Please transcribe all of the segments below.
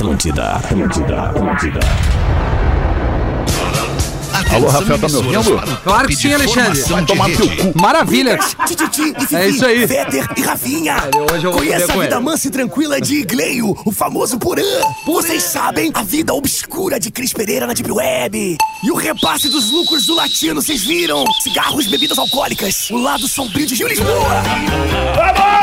Atlântida, Atlântida, Atlântida. Alô, Rafael, tá me ouvindo? Claro que sim, Alexandre. Vai tomar teu cu. Maravilha. É isso aí. E Rafinha. hoje eu vou Conheça a vida ele. mansa e tranquila de Igleio, o famoso Porã. Vocês sabem a vida obscura de Cris Pereira na Deep Web. E o repasse dos lucros do latino, vocês viram? Cigarros, bebidas alcoólicas. O lado sombrio de Rio Lisboa. A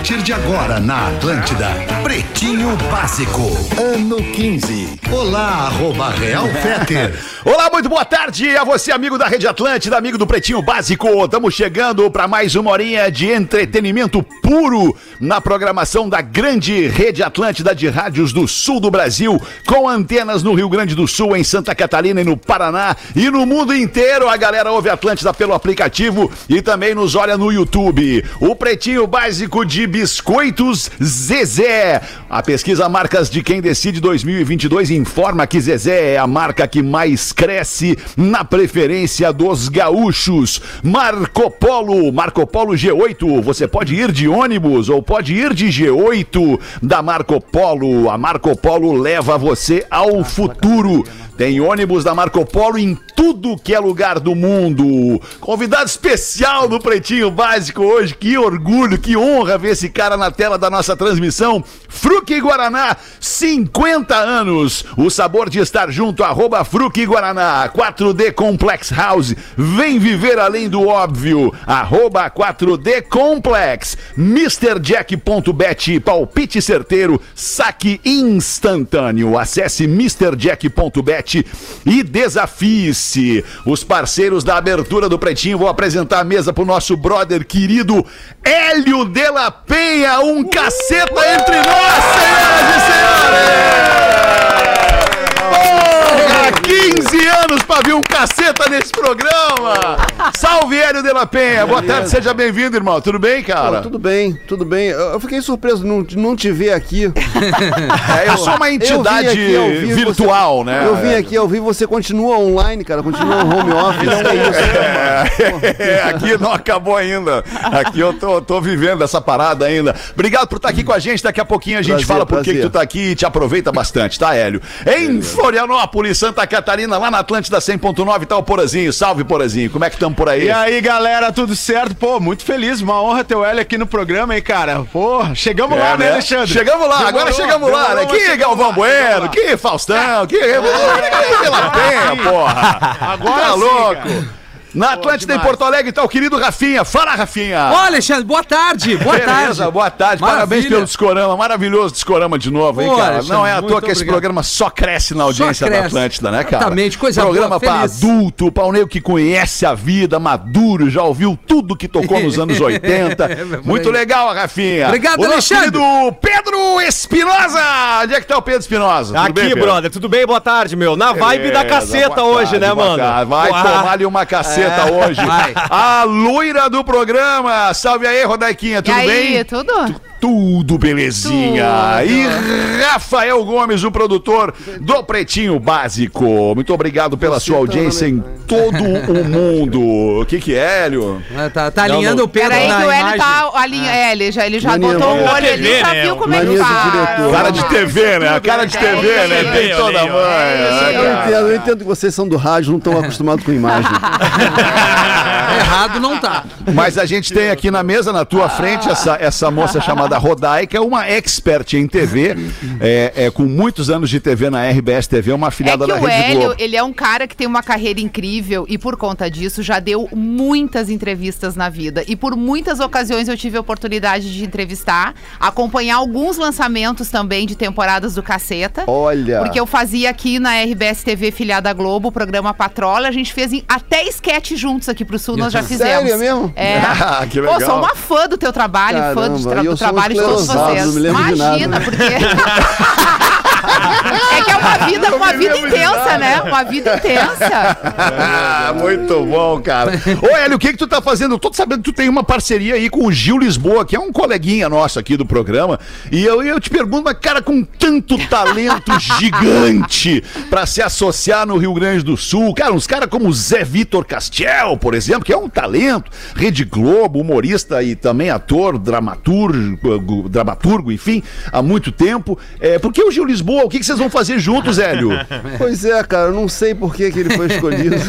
partir de agora na Atlântida, Pretinho Básico, ano 15. Olá, arroba Real Feter. Olá, muito boa tarde a você, amigo da Rede Atlântida, amigo do Pretinho Básico. Estamos chegando para mais uma horinha de entretenimento puro na programação da grande Rede Atlântida de rádios do sul do Brasil, com antenas no Rio Grande do Sul, em Santa Catarina e no Paraná e no mundo inteiro. A galera ouve Atlântida pelo aplicativo e também nos olha no YouTube. O Pretinho Básico de Biscoitos Zezé. A pesquisa Marcas de Quem Decide 2022 informa que Zezé é a marca que mais cresce na preferência dos gaúchos. Marco Polo, Marco Polo G8. Você pode ir de ônibus ou pode ir de G8 da Marco Polo. A Marco Polo leva você ao futuro. Tem ônibus da Marco Polo em tudo que é lugar do mundo. Convidado especial do Pretinho Básico hoje. Que orgulho, que honra ver esse cara na tela da nossa transmissão. Fruque Guaraná, 50 anos. O sabor de estar junto, arroba Fruque Guaraná. 4D Complex House. Vem viver além do óbvio. Arroba 4D Complex. MrJack.bet. Palpite certeiro. Saque instantâneo. Acesse MrJack.bet e desafie-se. Os parceiros da abertura do Pretinho vão apresentar a mesa pro nosso brother querido Hélio de la Penha. Um caceta entre nós, senhoras e senhores! Porra, 15 anos pra vir um caceta nesse programa! Salve, Hélio de la Penha! Boa tarde, seja bem-vindo, irmão. Tudo bem, cara? Pô, tudo bem, tudo bem. Eu eu fiquei surpreso de não, não te ver aqui. É, eu sou uma entidade Eu aqui virtual, você- né? Eu vim aqui ao vivo, você continua online, cara, continua home office. é isso. É, aqui não acabou ainda. Aqui eu tô, tô vivendo essa parada ainda. Obrigado por estar aqui com a gente. Daqui a pouquinho a gente Prazer, fala por que tu tá aqui e te aproveita bastante, tá, Hélio? Em Florianópolis, Santa Catarina, lá na Atlântida 100.9, tá o Porazinho. Salve, Porazinho. Como é que estamos por aí? E aí, galera, tudo certo? Pô, muito feliz, uma honra ter o Hélio aqui no programa, hein, cara? Pô, chegamos É, lá, né, né? Alexandre? Chegamos lá, agora Demorou, chegamos lá, né? demorou, Que chegamos Galvão lá, Bueno, que Faustão, que. que La Penha, porra. Agora tá louco. cara. Na Atlântida em. Porto Alegre tá o querido Rafinha. Fala, Rafinha. Ô, Alexandre, boa tarde. Boa Beleza, tarde. boa tarde. Parabéns Maravilha. pelo Discorama. Maravilhoso Discorama de novo, hein, Pô, cara? Alexandre, Não é à toa que esse obrigado. programa só cresce na audiência da cresce. Atlântida, né, cara? Exatamente, coisa Programa boa, pra feliz. adulto, pra um nego que conhece a vida, maduro, já ouviu tudo que tocou nos anos 80. É, Muito legal, Rafinha. Obrigado, o nosso Alexandre. querido Pedro Espinosa. Onde é que tá o Pedro Espinosa? Aqui, bem, Pedro? brother, tudo bem? Boa tarde, meu. Na vibe da Beleza, caceta boa hoje, tarde, né, mano? tarde. Vai Porra. tomar-lhe uma caceta É. hoje. Vai. A loira do programa. Salve aí, Rodaiquinha, E tudo aí, bem? tudo? Tudo belezinha. Tudo. E Rafael Gomes, o produtor do Pretinho Básico. Muito obrigado pela sua audiência em todo o mundo. O que que é, Hélio? Ah, Tá, tá alinhando não. o Pedro Peraí na que o Hélio tá alinha, é, ele já, ele já Mania, botou o mania olho ali, TV, já né? viu como é que Mania diretor. Cara de TV, né? Cara de TV, né? é, Tem é, toda a é, manha. né, Eu entendo, eu entendo que vocês são do rádio, não estão acostumados com imagem. Errado não tá. Mas a gente tem aqui na mesa, na tua frente, essa, essa moça chamada Rodai, que é uma expert em TV, é, é, com muitos anos de TV na RBS TV, uma É afiliada que da o Rede Hélio, Globo. ele é um cara que tem uma carreira incrível e por conta disso já deu muitas entrevistas na vida. E por muitas ocasiões eu tive a oportunidade de entrevistar, acompanhar alguns lançamentos também de temporadas do Caceta. Olha. Porque eu fazia aqui na RBS TV filiada Globo, o programa Patrola. A gente fez até sketch juntos aqui pro Sul, nós já fizemos. Sério, é mesmo? É. Ah, que Pô, legal. sou uma fã do teu trabalho, fã do, Caramba, tra- do um trabalho de todos vocês. não me lembro de nada. Imagina, porque. Vida, uma vida intensa, né? Uma vida intensa. Ah, muito bom, cara. Ô, Hélio, o que que tu tá fazendo? Eu tô sabendo que tu tem uma parceria aí com o Gil Lisboa, que é um coleguinha nosso aqui do programa. E eu, eu te pergunto, mas cara, com tanto talento gigante pra se associar no Rio Grande do Sul, cara, uns caras como o Zé Vitor Castiel, por exemplo, que é um talento, Rede Globo, humorista e também ator, dramaturgo, dramaturgo enfim, há muito tempo. É, por que o Gil Lisboa? O que, que vocês vão fazer juntos, Hélio? Pois é, cara, eu não sei por que, que ele foi escolhido.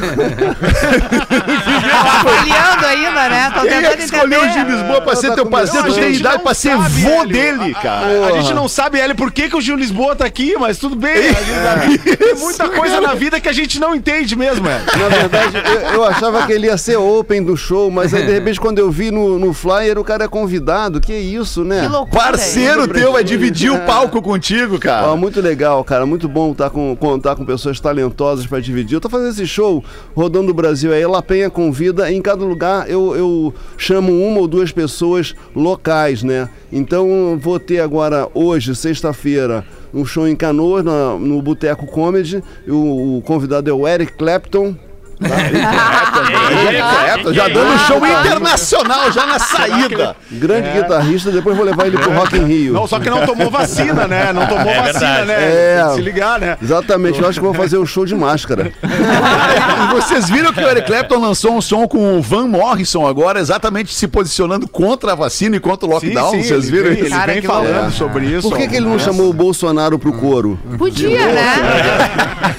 Avaliando ainda, né? Tô Quem é tentando que escolheu o Gil. Lisboa pra Ela ser tá teu parceiro? Tu tem idade não pra ser sabe, vô dele, cara. A gente não sabe, Hélio, por que, que o Gil Lisboa tá aqui, mas tudo bem. Gente- Tem muita coisa na vida que a gente não entende mesmo, Hélio. Na verdade, eu, eu achava que ele ia ser open do show, mas aí de repente quando eu vi no, no flyer o cara é convidado. Que isso, né? Que loucura. Parceiro teu vai dividir o palco contigo, Ó, cara. muito legal, cara. Muito bom tá com, contar com pessoas talentosas pra dividir. Eu tô fazendo esse show rodando o Brasil aí. La Penha convida. Em cada lugar eu, eu chamo uma ou duas pessoas locais, né? Então vou ter agora, hoje, sexta-feira, um show em Canoas, no Boteco Comedy. O, o convidado é o Eric Clapton. É, já dando show internacional, já na saída. Grande guitarrista, depois vou levar ele pro Rock in Rio. Não, só que não tomou vacina, né? Não tomou vacina, né? É. Tem que Se ligar, né? Exatamente, eu acho que vou fazer o show de máscara. Vocês viram que o Eric Clapton lançou um som com o Van Morrison agora, exatamente se posicionando contra a vacina e contra o lockdown. vocês ele viram vem, isso? Ele vem que falando loucura. sobre isso. Por que, que ele não chamou o Bolsonaro pro coro? Podia, né?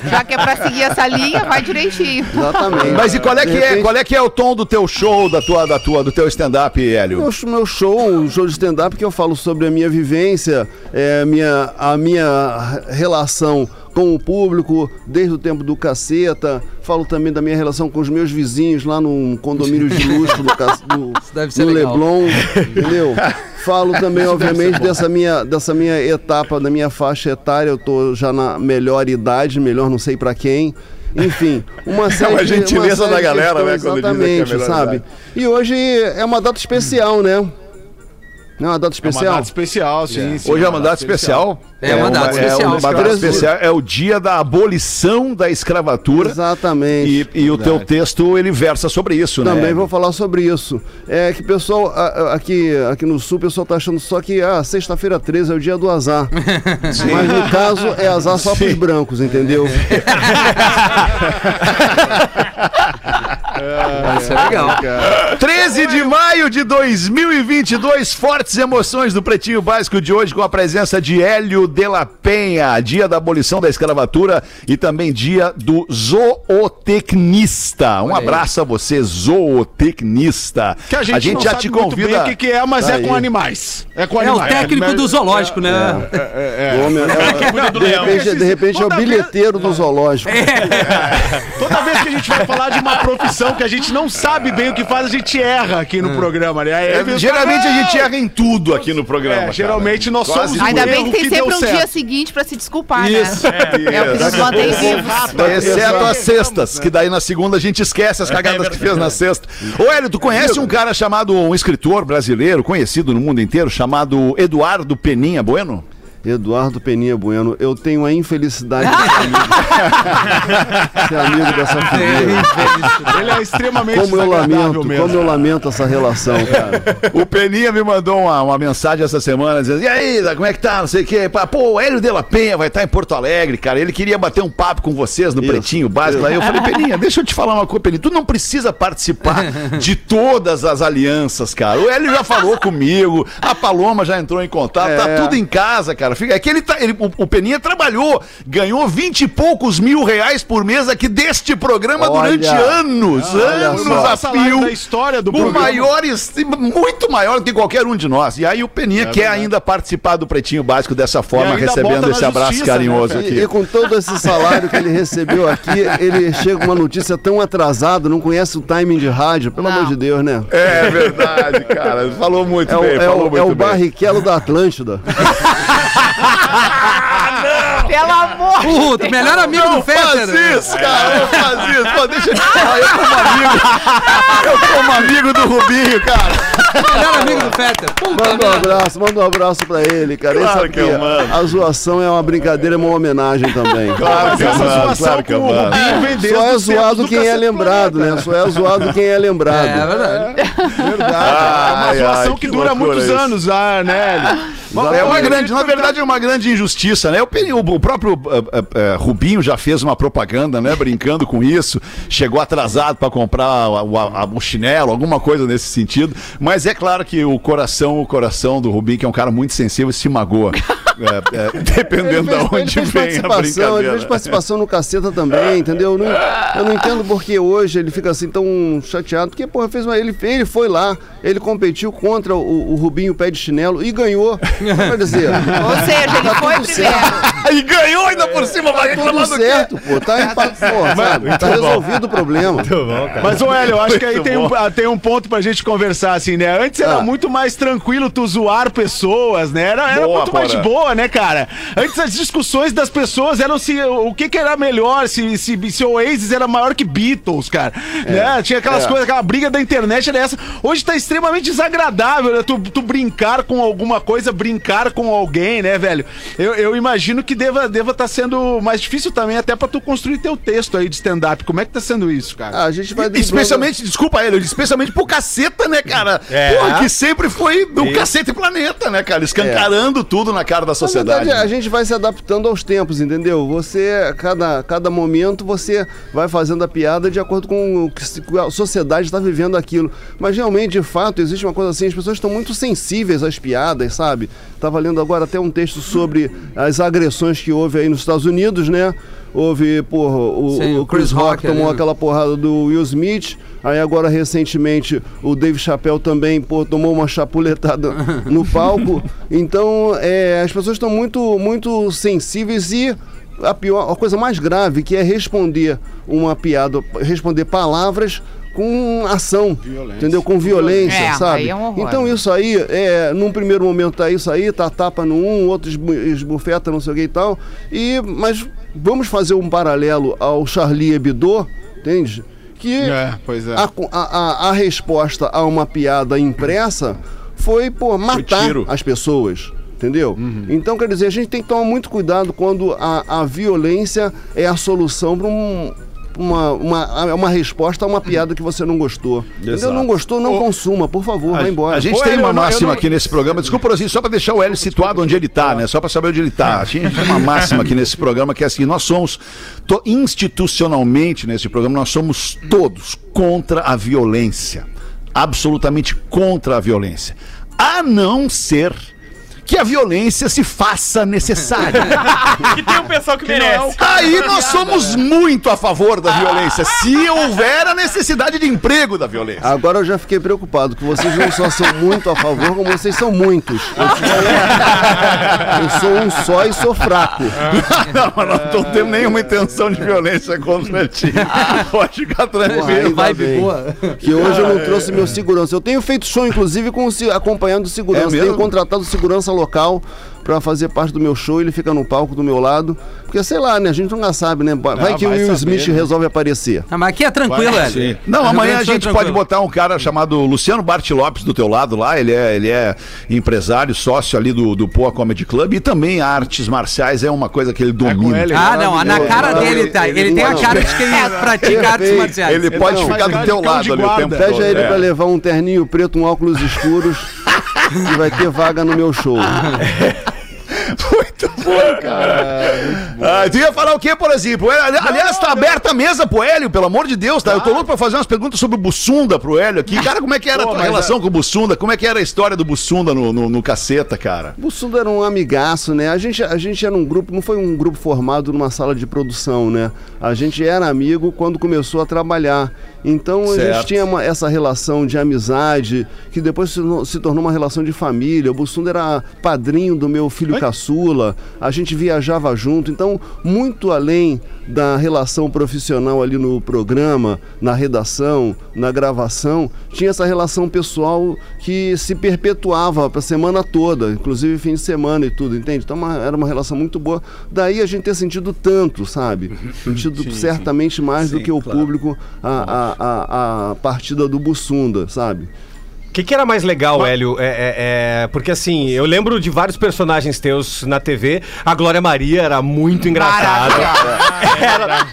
Já que é pra seguir essa linha, vai direitinho. Exatamente. Mas e qual é que é, repente- qual é que é o tom do teu show, da tua, da tua, do teu stand-up, Hélio? Meu, meu show, um show de stand-up que eu falo sobre a minha vivência, é, minha, a minha relação com o público desde o tempo do caceta. Falo também da minha relação com os meus vizinhos lá num condomínio de luxo do, do, deve ser no legal. Leblon, entendeu? Falo também, obviamente, dessa minha, dessa minha etapa, da minha faixa etária. Eu tô já na melhor idade, melhor não sei pra quem. Enfim, uma série uma de- gentileza da galera, né, quando dizem que é Exatamente, sabe? E hoje é uma data especial, né? Não é uma data É uma especial? data especial, sim. sim, Hoje é uma data especial. É uma data É especial. uma data especial. É o dia da abolição da escravatura. Exatamente. E, e o teu texto, ele versa sobre isso, né? Também vou falar sobre isso. É que o pessoal, aqui, aqui no sul, o pessoal tá achando só que ah, sexta-feira 13 é o dia do azar. Mas no caso é azar só pros brancos, entendeu? Isso é legal. 13 de maio de 2022, fortes emoções do Pretinho Básico de hoje com a presença de Hélio de la Penha, dia da abolição da escravatura e também dia do zootecnista. Um abraço a você, zootecnista. Que a gente, não já sabe te muito convida. bem o que, que é, mas Tá é aí. com animais. É com É o animais. técnico do zoológico, né? O homem é- de repente, de repente é o bilheteiro do zoológico. Toda vez que a gente vai falar de uma profissão que a gente não sabe bem o que faz, a gente erra aqui no programa, né? Aí, É, geralmente a gente erra em tudo aqui no programa. É, cara. geralmente nós Quase somos Ainda bem que tem deu sempre um certo. dia seguinte pra se desculpar, Isso. né? É o que nos mantém vivos. Exceto as sextas, que daí na segunda a gente esquece as cagadas que fez na sexta. Ô Hélio, tu conhece um cara chamado, um escritor brasileiro, conhecido no mundo inteiro, chamado Eduardo Peninha Bueno? Eduardo Peninha Bueno, eu tenho a infelicidade de ser amigo, ser amigo dessa figura. Ele é extremamente Como eu lamento, mesmo. como eu lamento essa relação, cara. O Peninha me mandou uma, uma mensagem essa semana dizendo: E aí, como é que tá? Não sei o quê. Pô, o Hélio de la Penha vai estar em Porto Alegre, cara. Ele queria bater um papo com vocês no Isso, Pretinho Básico. Aí eu falei: Peninha, deixa eu te falar uma coisa, Peninha. Tu não precisa participar de todas as alianças, cara. O Hélio já falou comigo, a Paloma já entrou em contato, tá É. tudo em casa, cara. Fica, é que ele tá, ele, o, o Peninha trabalhou, ganhou vinte e poucos mil reais por mês aqui deste programa Olha. durante anos, Olha anos O só. a salário fio. da história do O programa. maior, e- muito maior do que qualquer um de nós. E aí o Peninha quer ainda participar do Pretinho Básico dessa forma, recebendo esse abraço justiça, carinhoso né, aqui. E, e com todo esse salário que ele recebeu aqui, ele chega com uma notícia tão atrasada, não conhece o timing de rádio, pelo Não. amor de Deus, né? É verdade, cara. Falou muito É o, bem, é o, é o bem. Barrichello da Atlântida. Pelo amor de Puta, melhor amigo do Fetter. Faz isso, cara, não faz isso. Pô, deixa eu te falar, eu como amigo. Eu como amigo do Rubinho, cara. Melhor amigo do Fetter. Puta Manda um abraço, manda um abraço pra ele, cara. Claro que eu mando. a zoação é uma brincadeira, é uma homenagem também. Claro que eu Essa mando, zoação claro que eu mando. Só é zoado do quem é lembrado, né? Só é zoado quem é lembrado. É verdade. Verdade. É uma Ai, zoação que, dura muitos anos, ah, né? É uma grande, na verdade, é uma grande injustiça, né? O, próprio eh, eh, eh, Rubinho já fez uma propaganda, né? Brincando com isso. Chegou atrasado para comprar o chinelo, alguma coisa nesse sentido. Mas é claro que o coração, o coração do Rubinho, que é um cara muito sensível, se magoa. É, é, dependendo de onde vem a participação, ele brincadeira. fez participação no caceta também, entendeu? Eu não, eu não entendo porque hoje ele fica assim tão chateado, porque, porra, fez uma, ele, ele foi lá, ele competiu contra o, o Rubinho Pé de Chinelo e ganhou. Quer dizer, Ou seja, ele Tá foi tudo primeiro. E ganhou ainda por cima, vai reclamar tudo certo, pô. Tá, empa- pô, sabe, tá resolvido o problema. Mas, ô Hélio, eu acho que aí tem um, bom. ah, tem um ponto pra gente conversar, assim, né? Antes era Ah. muito mais tranquilo tu zoar pessoas, né? Era, era Boa, muito mais de Porã. Boa, né, cara? Antes as discussões das pessoas eram se o que, que era melhor, se, se, se o Oasis era maior que Beatles, cara. Né? Tinha aquelas É. coisas, aquela briga da internet era essa. Hoje tá extremamente desagradável, né? Tu, tu brincar com alguma coisa, brincar com alguém, né, velho? Eu, eu imagino que deva estar deva tá sendo mais difícil também, até pra tu construir teu texto aí de stand-up. Como é que tá sendo isso, cara? Ah, a gente vai driblando- Especialmente, desculpa ele, especialmente pro caceta, né, cara? É. Porra, que sempre foi do cacete planeta, né, cara? Escancarando tudo na cara da Na sociedade. verdade, a gente vai se adaptando aos tempos, entendeu? Você, cada, cada momento, você vai fazendo a piada de acordo com o que a sociedade está vivendo aquilo. Mas realmente, de fato, existe uma coisa assim, as pessoas estão muito sensíveis às piadas, sabe? Tava lendo agora até um texto sobre as agressões que houve aí nos Estados Unidos, né? Houve, porra, o, Sim, o o Chris Chris Rock Rock tomou ali. aquela porrada do Will Smith. Aí agora, recentemente, o Dave Chappelle também, pô, tomou uma chapuletada no palco. Então, é, as pessoas estão muito, muito sensíveis e a pior, a coisa mais grave que é responder uma piada, responder palavras com ação, entendeu? Com violência, É, sabe? aí é um horror. então isso aí, é, num primeiro momento tá isso aí, tá tapa no um, outro esbu- esbufeta, não sei o que e tal. E, mas vamos fazer um paralelo ao Charlie Hebdo, entende? Que É, é. a, a, a- resposta a uma piada impressa foi, pô, matar tiro. as pessoas. Entendeu? Então, quer dizer, a gente tem que tomar muito cuidado quando a, a violência é a solução para um, uma, uma, uma resposta a uma piada que você não gostou. Entendeu? Não gostou, não consuma, por favor, vai embora. A gente Ô, tem Hélio, uma não- máxima não- aqui nesse programa. Desculpa, assim, só para deixar o Hélio situado onde ele tá, né? Só para saber onde ele tá. A gente tem uma máxima aqui nesse programa que é assim: nós somos to- institucionalmente nesse programa, nós somos todos contra a violência. Absolutamente contra a violência. A não ser que a violência se faça necessária. Que tem um pessoal que merece. Aí nós somos muito a favor da violência, se houver a necessidade de emprego da violência. Agora eu já fiquei preocupado, que vocês não só são muito a favor, como vocês são muitos. Eu sou, um só e sou fraco. Não, mas não temos nenhuma intenção de violência contra ti. Pode ficar tranquilo. ainda Vibe boa. Que hoje eu não trouxe meu segurança. Eu tenho feito show, inclusive, com acompanhando o segurança. É tenho contratado segurança local pra fazer parte do meu show. Ele fica no palco do meu lado. Porque, sei lá, né? A gente nunca sabe, né? Vai Ah, que o Will saber, Smith né? resolve aparecer. Ah, mas aqui é tranquilo, Vai, Hélio. Não, amanhã a é gente pode botar um cara chamado Luciano Bart Lopes do teu lado lá. Ele é, ele é empresário, sócio ali do, do Poa Comedy Club e também artes marciais é uma coisa que ele domina. ele. Ah, não, na cara dele tá. ele- Ele tem a não. cara de quem pratica artes marciais. Ele pode Não, ficar do teu cão lado ali o tempo todo. Pede a ele É. pra levar um terninho preto, um óculos escuros. Que vai ter vaga no meu show. Muito bom, cara. Ah, tu ia falar o quê, por exemplo? É, ali- Aliás, tá aberta a mesa pro Hélio, pelo amor de Deus, tá? Eu tô louco pra fazer umas perguntas sobre o Bussunda pro Hélio aqui. Cara, como é que era a Pô, tua mas relação com o Bussunda? Como é que era a história do Bussunda no, no, no caceta, cara? O Sundo era um amigaço, né? A gente, a gente era um grupo, não foi um grupo formado numa sala de produção, né? A gente era amigo quando começou a trabalhar. Então a Certo. gente tinha uma- essa relação de amizade, que depois se, no- se tornou uma relação de família. O Bussunda era padrinho do meu filho caçula. A gente viajava junto. Então, muito além da relação profissional ali no programa, na redação, na gravação, tinha essa relação pessoal que se perpetuava a semana toda, inclusive fim de semana e tudo, entende? Então uma- era uma relação muito boa. Daí a gente ter sentido tanto, sabe? Sentido certamente mais do que o público a, a, a, a partida do Bussunda, sabe? O que, que era mais legal, Hélio? É, é- é, porque assim, eu lembro de vários personagens teus na TV. A Glória Maria era muito engraçada. Era-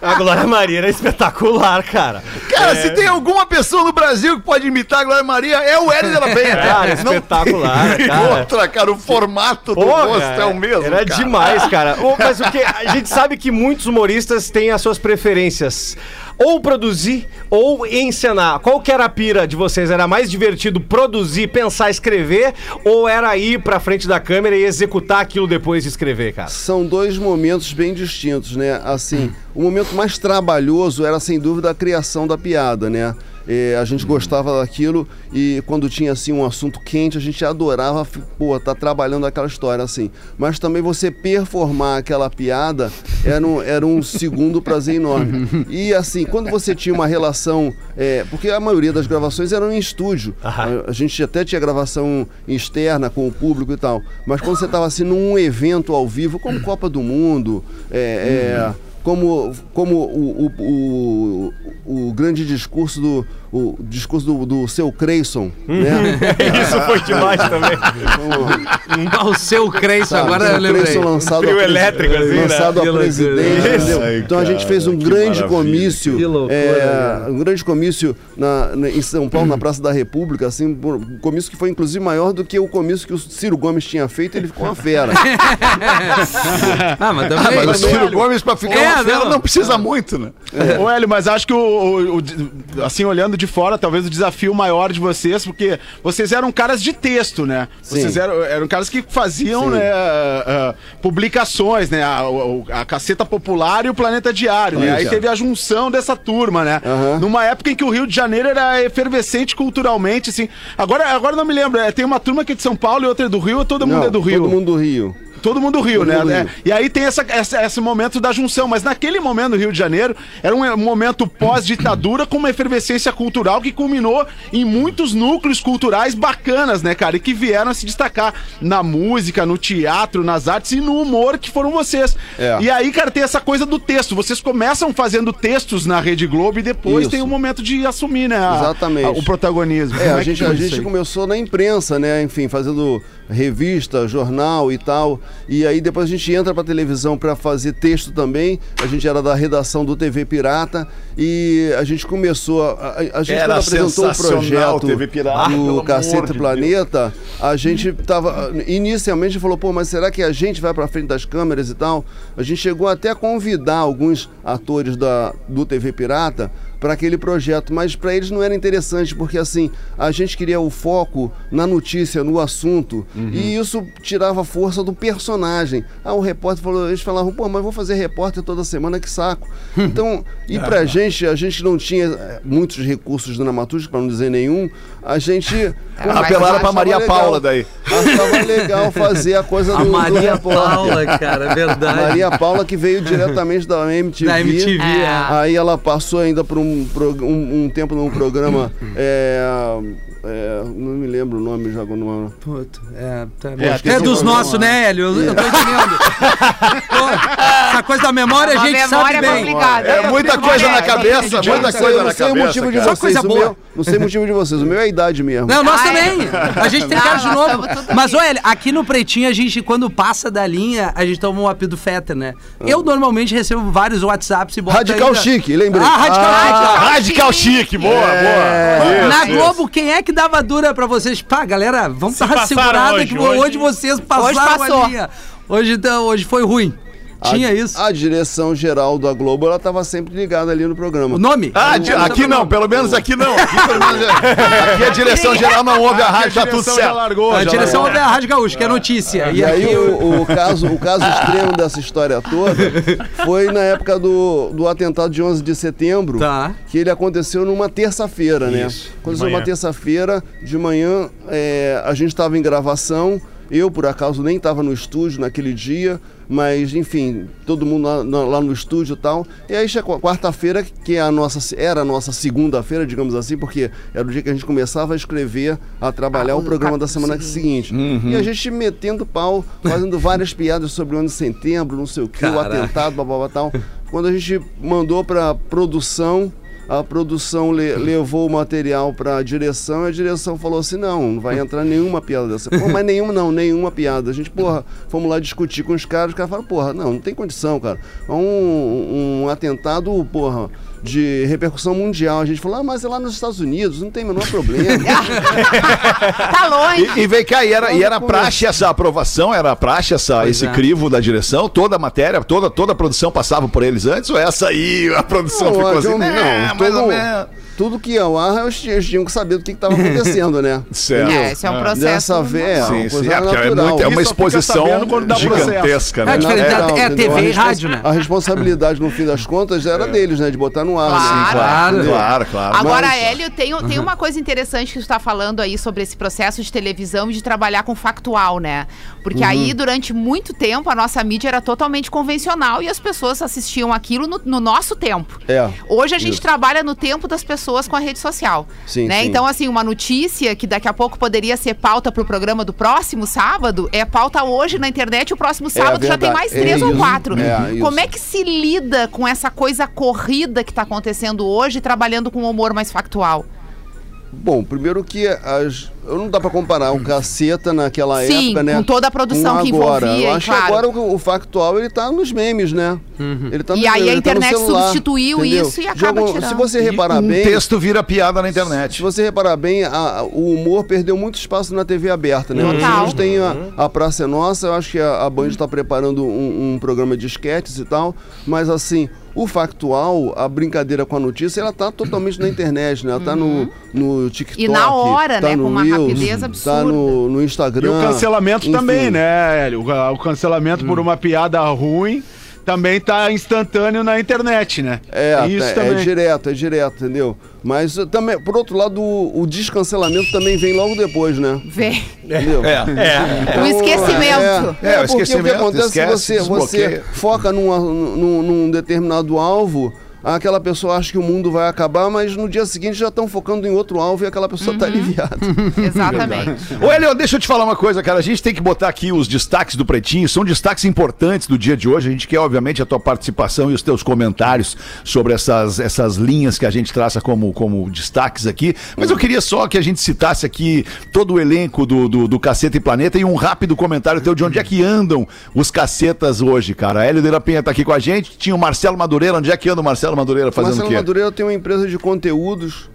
a Glória Maria era espetacular, cara. Cara, se tem alguma pessoa no Brasil que pode imitar a Glória Maria, é o Hélio de la Penha. Cara, espetacular, cara. outra, cara. O formato do rosto é o mesmo. Era cara. demais, cara. Mas o que a gente sabe que muitos humoristas têm as suas preferências. Ou produzir ou encenar. Qual que era a pira de vocês? Era mais divertido produzir, pensar, escrever? Ou era ir pra frente da câmera e executar aquilo depois de escrever, cara? São dois momentos bem distintos, né? Assim, o momento mais trabalhoso era sem dúvida a criação da piada, né? A gente gostava daquilo e quando tinha assim um assunto quente, a gente adorava, pô, tá trabalhando aquela história assim. Mas também você performar aquela piada era um, era um segundo prazer enorme. E assim, quando você tinha uma relação, é, porque a maioria das gravações eram em estúdio. A, a gente até tinha gravação externa com o público e tal. Mas quando você estava assim num evento ao vivo, como Copa do Mundo, é, é, como, como o, o, o, o grande discurso do o discurso do, do seu Creyson, né? Isso foi demais também. O seu Creyson, agora eu lembrei. Creyson lançado Trio a presi- elétrico, assim, né? lançado Que a presidente, entendeu? Ai, Então a gente fez um grande maravilha. comício, Que loucura, é, né? um grande comício na, na- em São Paulo, na Praça da República, assim, um comício que foi inclusive maior do que o comício que o Ciro Gomes tinha feito, ele ficou uma fera. Ah, mas Ah, também. mas o Ciro Gomes, pra ficar É, uma fera, não. não precisa muito, né? Ô, Hélio, mas acho que o, o- o- assim, olhando de fora, talvez o desafio maior de vocês, porque vocês eram caras de texto, né? Vocês Sim. eram, eram caras que faziam, né, ah, publicações, né? A, o- a Caceta Popular e o Planeta Diário, né? Aí teve a junção dessa turma, né? Aham. Numa época em que o Rio de Janeiro era efervescente culturalmente, assim. Agora, agora não me lembro, é, tem uma turma que é de São Paulo e outra é do Rio, ou todo mundo Não, é do Rio? Todo mundo do Rio. Todo mundo riu, Todo né? mundo É, riu. E aí tem essa, essa- esse momento da junção. Mas naquele momento no Rio de Janeiro, era um momento pós-ditadura com uma efervescência cultural que culminou em muitos núcleos culturais bacanas, né, cara? E que vieram a se destacar na música, no teatro, nas artes e no humor que foram vocês. É. E aí, cara, tem essa coisa do texto. Vocês começam fazendo textos na Rede Globo e depois Isso. tem o momento de assumir, né? a- Exatamente. a- o protagonismo. É, Como a gente, foi a gente começou na imprensa, né? Enfim, fazendo revista, jornal e tal. E aí depois a gente entra pra televisão pra fazer texto também. A gente era da redação do TV Pirata e a gente começou. A, a- gente Era quando apresentou o projeto TV Pirata, do Cacete de Planeta, a gente tava. Inicialmente falou, pô, mas será que a gente vai pra frente das câmeras e tal? A gente chegou até a convidar alguns atores da, do TV Pirata para aquele projeto, mas para eles não era interessante, porque assim, a gente queria o foco na notícia, no assunto, e isso tirava a força do personagem. Ah, o repórter falou, eles falavam, pô, mas vou fazer repórter toda semana, que saco. Então, e pra gente, a gente não tinha eh, muitos recursos dramaturgicos, para não dizer nenhum, a gente mais Apelaram pra. Maria legal. Paula daí. achava legal fazer a coisa A do, do Maria repórter. Paula, cara, é verdade. Maria Paula que veio diretamente da MTV. Da MTV, É. é. Aí ela passou ainda por um, pro- um, um tempo num programa. é, é, não me lembro o nome já quando. Puto, é, tá É, é, dos nossos, né, Hélio? Eu, eu tô entendendo. Pô, essa coisa da memória a gente memória sabe bem. complicada. É muita coisa na cabeça, muita não sei, coisa eu não na sei o cabeça. motivo de. Só vocês. coisa boa. meu- não sei o motivo de vocês. O meu é a idade mesmo. Não, nós Ah, é? também. A gente tem Não, cara de novo. Mas, bem. olha, aqui no Pretinho, a gente, quando passa da linha, a gente toma um apito Fetter, né? Eu normalmente recebo vários WhatsApps e boto Radical ainda- chique, lembrei. Ah, Radical Ah, Chique. radical chique, boa, boa. Na Globo, quem é que dava dura pra vocês? Pá, galera, vamos dar uma passaram segurada hoje, que hoje, hoje- vocês passaram Hoje a linha. Hoje, então, hoje foi ruim. Tinha a, isso. A direção geral da Globo, ela estava sempre ligada ali no programa. O nome? Ah, de- aqui não, pelo menos aqui não. Aqui, menos, é- aqui a direção geral não ouve a rádio, tá tudo já certo. largou, A já direção largou. é a Rádio Gaúcho, que é notícia. E, E, aí aqui o, o caso, o caso extremo dessa história toda foi na época do, do atentado de 11 de setembro, Tá. que ele aconteceu numa terça-feira, né? Isso, Aconteceu numa terça-feira, de manhã, é, a gente estava em gravação Eu, por acaso, nem estava no estúdio naquele dia, mas, enfim, todo mundo lá, lá no estúdio e tal. E aí, chegou a quarta-feira, que é a nossa, era a nossa segunda-feira, digamos assim, porque era o dia que a gente começava a escrever, a trabalhar Ah, o programa da semana seguinte. E a gente metendo pau, fazendo várias piadas sobre o ano de setembro, não sei o que, o atentado, blá, blá, blá, tal. Quando a gente mandou pra produção, a produção le- levou o material pra direção e a direção falou assim: não, não vai entrar nenhuma piada dessa. Pô, mas nenhuma, não, nenhuma piada. A gente, porra, fomos lá discutir com os caras, os caras falaram: porra, não, não tem condição, cara. É um, um atentado, porra. De repercussão mundial. A gente falou, ah, mas é lá nos Estados Unidos, não tem o menor problema. Tá longe. E, e vem cá, e era, e era praxe essa aprovação, era praxe essa, esse é. crivo da direção, toda a matéria, toda, toda a produção passava por eles antes, ou essa aí a produção Não, ficou assim, não, "É, mais todo- ou menos." Tudo que ia ao ar, eles tinham- que saber do que estava acontecendo, né? Certo. É, esse é um processo. Dessa vez, é, Sim, uma sim, é, é, muito- é uma exposição gigantesca, né? É natural, é? TV e rádio, né? A responsabilidade, no fim das contas, era deles, né? De botar no ar. Claro. né? Claro. Entendeu? Claro, claro. Agora, Mas- Hélio, tem, tem uma coisa interessante que tu tá falando aí sobre esse processo de televisão e de trabalhar com factual, né? Porque aí, Uhum. durante muito tempo, a nossa mídia era totalmente convencional e as pessoas assistiam aquilo no, no nosso tempo. É. Hoje a gente Isso. trabalha no tempo das pessoas com a rede social. Sim, né? sim. Então, assim, uma notícia que daqui a pouco poderia ser pauta pro programa do próximo sábado, é pauta hoje na internet, o próximo sábado já tem mais É três ou isso. quatro. É, isso. Como é que se lida com essa coisa corrida que tá acontecendo hoje, trabalhando com um humor mais factual? Bom, primeiro que as. eu Não dá pra comparar o caceta naquela Sim, época, né? com toda a produção com que agora. envolvia, Eu acho claro. que agora o, o factual ele tá nos memes, né? Ele tá E no- aí a tá internet celular, substituiu entendeu? isso e acaba algum- tirando. Se você reparar um bem. texto vira piada na Se internet. você reparar bem, a- o humor perdeu muito espaço na TV aberta, né? Hoje Total. a gente tem a, a Praça é Nossa, eu acho que a, a Band está preparando um, um programa de esquetes e tal, mas assim, o factual, a brincadeira com a notícia, ela tá totalmente na internet, né? Ela tá no, no TikTok. Uhum. E na hora, tá né? no Com uma Reels, rapidez Tá absurda. no, no Instagram. E o cancelamento enfim. também, né, Hélio? O, o cancelamento por uma piada ruim também tá instantâneo na internet, né? É, Tem isso é, é também. direto, é direto, entendeu? Mas também, por outro lado, o, o descancelamento também vem logo depois, né? Vê. Entendeu? É. O esquecimento. É, É, o porque o que esquecimento, acontece esquece, se você, você foca numa- num, num determinado alvo, aquela pessoa acha que o mundo vai acabar, mas no dia seguinte já estão focando em outro alvo e aquela pessoa Uhum. está aliviada. Exatamente. Ô, Elio, deixa eu te falar uma coisa, cara. A gente tem que botar aqui os destaques do Pretinho. São destaques importantes do dia de hoje. A gente quer, obviamente, a tua participação e os teus comentários sobre essas, essas linhas que a gente traça como, como destaques aqui. Mas eu queria só que a gente citasse aqui todo o elenco do, do, do Caceta e Planeta e um rápido comentário teu de onde é que andam os cacetas hoje, cara. Hélio de la Penha tá aqui com a gente. Tinha o Marcelo Madureira. Onde é que anda o Marcelo Madureira fazendo Marcelo o quê? Madureira tem uma empresa de conteúdos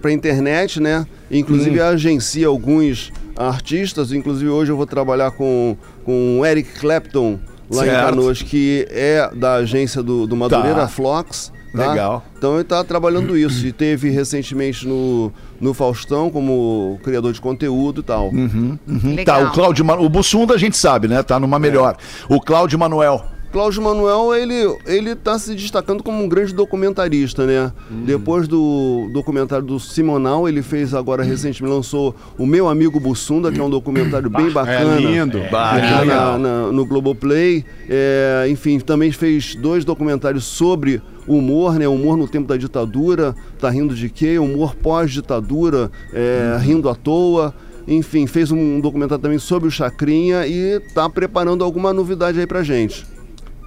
para internet, né? Inclusive Hum. agencia alguns artistas. Inclusive hoje eu vou trabalhar com, com o Eric Clapton lá em Certo. Canoas, que é da agência do, do Madureira, Tá. Flox. tá? Legal. Então ele está trabalhando isso. E teve recentemente no, no Faustão como criador de conteúdo e tal. Uhum, Legal. Tá, o Cláudio. O Bussunda a gente sabe, né? Tá numa melhor. O Cláudio Manuel. Cláudio Manuel, ele, ele tá se destacando como um grande documentarista, né? Depois do documentário do Simonal, ele fez agora recentemente, lançou O Meu Amigo Bussunda, que é um documentário bem bacana. É lindo. Que legal. na, na- no Globoplay. É, enfim, também fez dois documentários sobre humor, né? Humor no tempo da ditadura, tá rindo de quê? Humor pós-ditadura, é, rindo à toa. Enfim, fez um documentário também sobre o Chacrinha e tá preparando alguma novidade aí pra gente.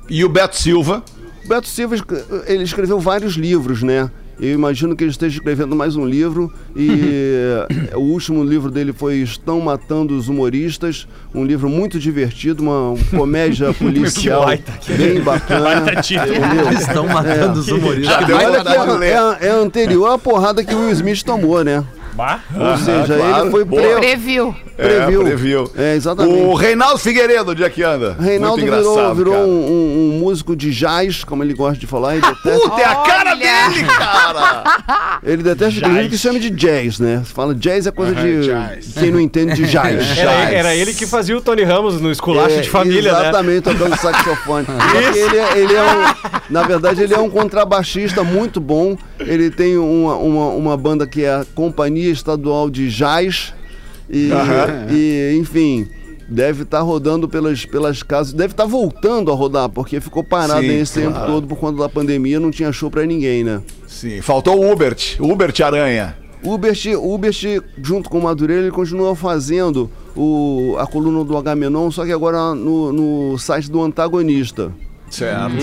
E o Beto Silva. O Beto Silva, ele escreveu vários livros, né? Eu imagino que ele esteja escrevendo mais um livro e o último livro dele foi Estão Matando os Humoristas, um livro muito divertido, uma comédia policial bem bacana. Estão matando os humoristas. Olha de que ler. é, é anterior à porrada que o Will Smith tomou, né? Ou seja, claro. ele foi pre... Previu. previu. É, previu. É, exatamente. O Reinaldo Figueiredo, onde é que anda? Reinaldo Muito virou, virou um, um- um músico de jazz, como ele gosta de falar. Ele detesta, Puta, é a cara Olha! dele, cara! ele detesta que gente que chama de jazz, né? Você fala jazz é coisa de jazz. quem não entende de jazz. Era, Jazz. era ele que fazia o Tony Ramos no esculacho É, de família, né? Exatamente, tocando saxofone. Ele, é- ele é um, na verdade, ele é um contrabaixista muito bom. Ele tem uma, uma, uma banda que é a Companhia Estadual de Jazz. E, e, enfim, deve estar rodando pelas, pelas casas, deve estar voltando a rodar, porque ficou parado Sim, esse tempo claro. todo por conta da pandemia, não tinha show pra ninguém, né? Sim, faltou o Hubert, Hubert Aranha. Ubert, Ubert, junto com o Madureira, ele continua fazendo o, a coluna do Agamenon, só que agora no, no site do antagonista. Certo.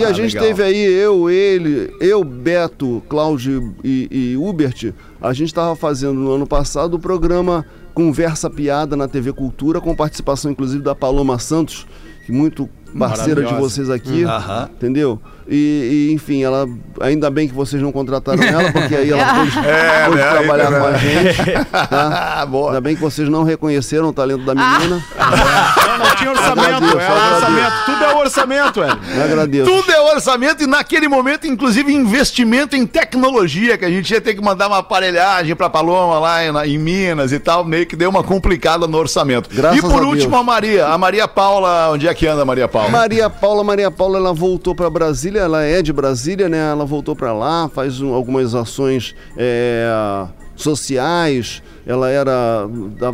e a gente legal. teve aí, eu, ele, eu, Beto, Cláudio e, e Ubert, a gente estava fazendo no ano passado o programa Conversa Piada na TV Cultura, com participação inclusive da Paloma Santos, que muito parceira de vocês aqui, Aham. entendeu? E, e, enfim, ela ainda bem que vocês não contrataram ela, porque aí ela pôde, É, pôde né? trabalhar Aí, com a né? gente. Tá? Ah, boa. Ainda bem que vocês não reconheceram o talento da menina. Não, não tinha orçamento, Agradeço, é orçamento. Tudo é orçamento, velho. Eu agradeço. Tudo é orçamento e naquele momento, inclusive, investimento em tecnologia, que a gente ia ter que mandar uma aparelhagem pra Paloma lá em, em Minas e tal, meio que deu uma complicada no orçamento. Graças e por a último, Deus. a Maria. A Maria Paula, onde é que anda a Maria Paula? Maria Paula, Maria Paula, ela voltou para Brasília, ela é de Brasília, né? Ela voltou para lá, faz um- algumas ações é, sociais. Ela era